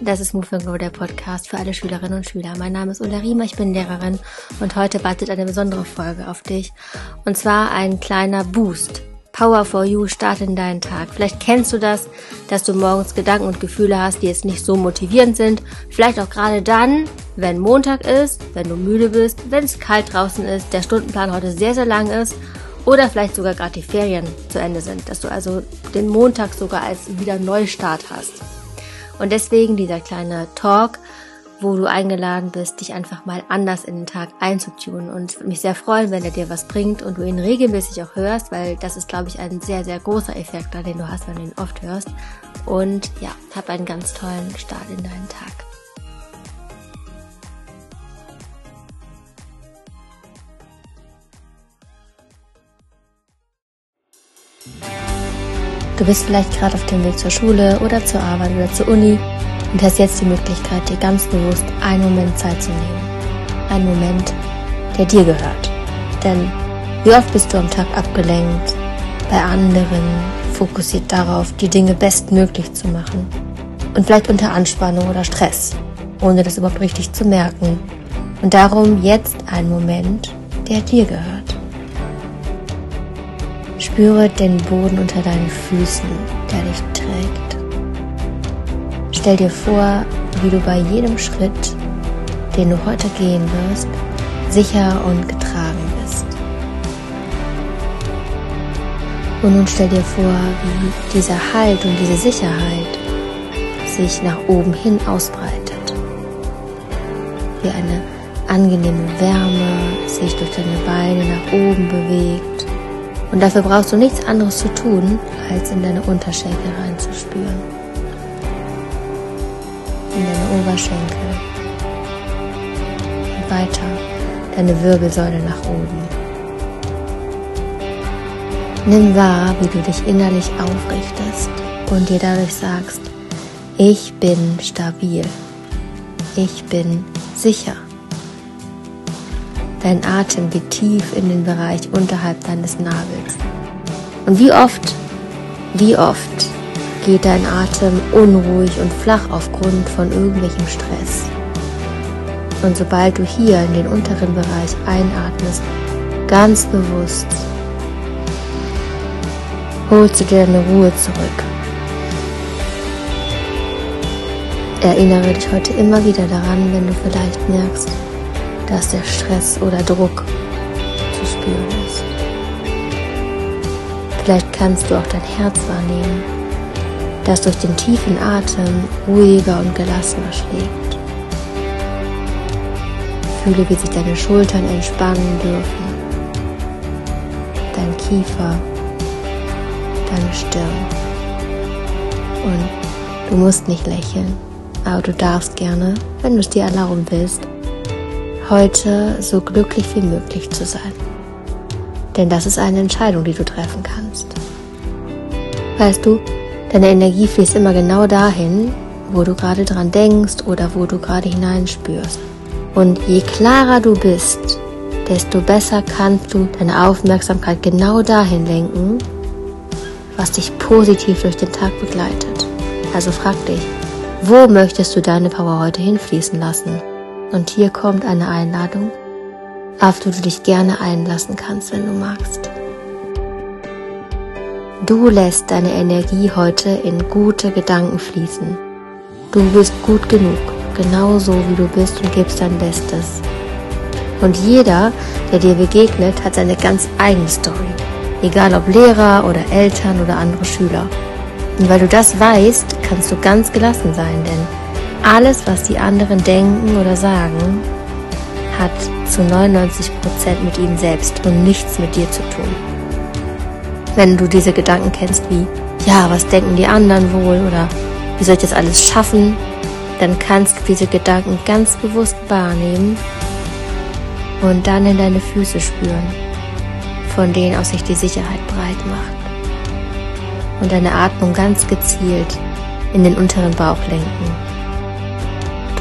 Das ist Move and Go, der Podcast für alle Schülerinnen und Schüler. Mein Name ist Ulla Riemer, ich bin Lehrerin und heute wartet eine besondere Folge auf dich. Und zwar ein kleiner Boost. Power for You, start in deinen Tag. Vielleicht kennst du das, dass du morgens Gedanken und Gefühle hast, die jetzt nicht so motivierend sind. Vielleicht auch gerade dann, wenn Montag ist, wenn du müde bist, wenn es kalt draußen ist, der Stundenplan heute sehr, sehr lang ist oder vielleicht sogar gerade die Ferien zu Ende sind, dass du also den Montag sogar als wieder Neustart hast. Und deswegen dieser kleine Talk, wo du eingeladen bist, dich einfach mal anders in den Tag einzutun. Und ich würde mich sehr freuen, wenn er dir was bringt und du ihn regelmäßig auch hörst, weil das ist, glaube ich, ein sehr, sehr großer Effekt, den du hast, wenn du ihn oft hörst. Und ja, hab einen ganz tollen Start in deinen Tag. Du bist vielleicht gerade auf dem Weg zur Schule oder zur Arbeit oder zur Uni und hast jetzt die Möglichkeit, dir ganz bewusst einen Moment Zeit zu nehmen. Einen Moment, der dir gehört. Denn wie oft bist du am Tag abgelenkt, bei anderen, fokussiert darauf, die Dinge bestmöglich zu machen. Und vielleicht unter Anspannung oder Stress, ohne das überhaupt richtig zu merken. Und darum jetzt ein Moment, der dir gehört. Spüre den Boden unter deinen Füßen, der dich trägt. Stell dir vor, wie du bei jedem Schritt, den du heute gehen wirst, sicher und getragen bist. Und nun stell dir vor, wie dieser Halt und diese Sicherheit sich nach oben hin ausbreitet. Wie eine angenehme Wärme sich durch deine Beine nach oben bewegt und dafür brauchst du nichts anderes zu tun, als in deine Unterschenkel reinzuspüren. In deine Oberschenkel. Und weiter deine Wirbelsäule nach oben. Nimm wahr, wie du dich innerlich aufrichtest und dir dadurch sagst, ich bin stabil. Ich bin sicher. Dein Atem geht tief in den Bereich unterhalb deines Nabels. Und wie oft, wie oft geht dein Atem unruhig und flach aufgrund von irgendwelchem Stress. Und sobald du hier in den unteren Bereich einatmest, ganz bewusst, holst du dir deine Ruhe zurück. Erinnere dich heute immer wieder daran, wenn du vielleicht merkst, dass der Stress oder Druck zu spüren ist. Vielleicht kannst du auch dein Herz wahrnehmen, das durch den tiefen Atem ruhiger und gelassener schlägt. Fühle, wie sich deine Schultern entspannen dürfen, dein Kiefer, deine Stirn. Und du musst nicht lächeln, aber du darfst gerne, wenn du es dir erlauben willst, heute so glücklich wie möglich zu sein. Denn das ist eine Entscheidung, die du treffen kannst. Weißt du, deine Energie fließt immer genau dahin, wo du gerade dran denkst oder wo du gerade hineinspürst. Und je klarer du bist, desto besser kannst du deine Aufmerksamkeit genau dahin lenken, was dich positiv durch den Tag begleitet. Also frag dich, wo möchtest du deine Power heute hinfließen lassen? Und hier kommt eine Einladung, auf die du dich gerne einlassen kannst, wenn du magst. Du lässt deine Energie heute in gute Gedanken fließen. Du bist gut genug, genau so wie du bist und gibst dein Bestes. Und jeder, der dir begegnet, hat seine ganz eigene Story. Egal ob Lehrer oder Eltern oder andere Schüler. Und weil du das weißt, kannst du ganz gelassen sein, denn alles, was die anderen denken oder sagen, hat zu 99% mit ihnen selbst und nichts mit dir zu tun. Wenn du diese Gedanken kennst wie, ja, was denken die anderen wohl oder wie soll ich das alles schaffen, dann kannst du diese Gedanken ganz bewusst wahrnehmen und dann in deine Füße spüren, von denen aus sich die Sicherheit breit macht. Und deine Atmung ganz gezielt in den unteren Bauch lenken.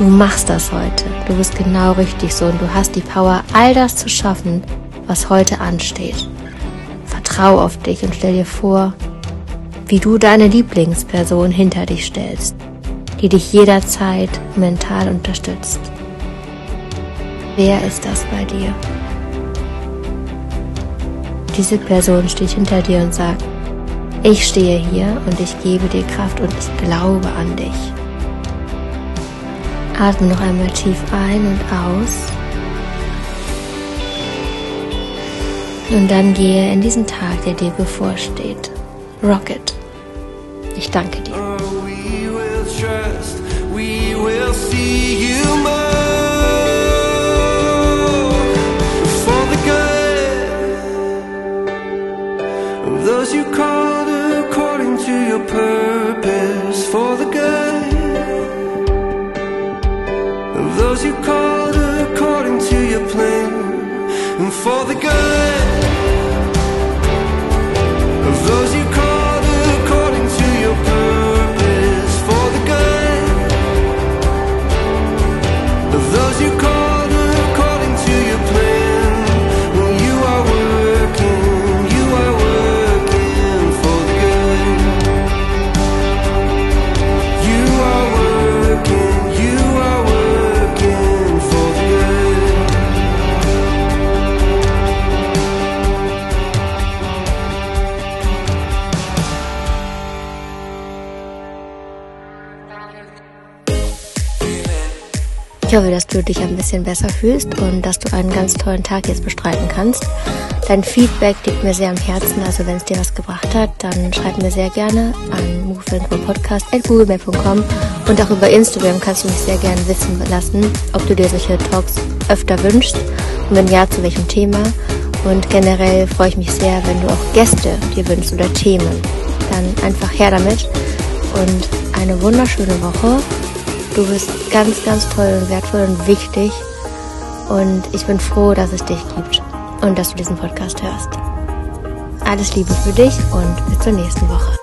Du machst das heute. Du bist genau richtig so und du hast die Power, all das zu schaffen, was heute ansteht. Vertrau auf dich und stell dir vor, wie du deine Lieblingsperson hinter dich stellst, die dich jederzeit mental unterstützt. Wer ist das bei dir? Diese Person steht hinter dir und sagt, ich stehe hier und ich gebe dir Kraft und ich glaube an dich. Atme noch einmal tief ein und aus. Und dann gehe in diesen Tag, der dir bevorsteht. Rocket. Ich danke dir. Ich hoffe, dass du dich ein bisschen besser fühlst und dass du einen ganz tollen Tag jetzt bestreiten kannst. Dein Feedback liegt mir sehr am Herzen, also wenn es dir was gebracht hat, dann schreib mir sehr gerne an moveandgrowpodcast.googlemail.com und auch über Instagram kannst du mich sehr gerne wissen lassen, ob du dir solche Talks öfter wünschst und wenn ja, zu welchem Thema. Und generell freue ich mich sehr, wenn du auch Gäste dir wünschst oder Themen. Dann einfach her damit und eine wunderschöne Woche. Du bist ganz, ganz toll und wertvoll und wichtig. Und ich bin froh, dass es dich gibt und dass du diesen Podcast hörst. Alles Liebe für dich und bis zur nächsten Woche.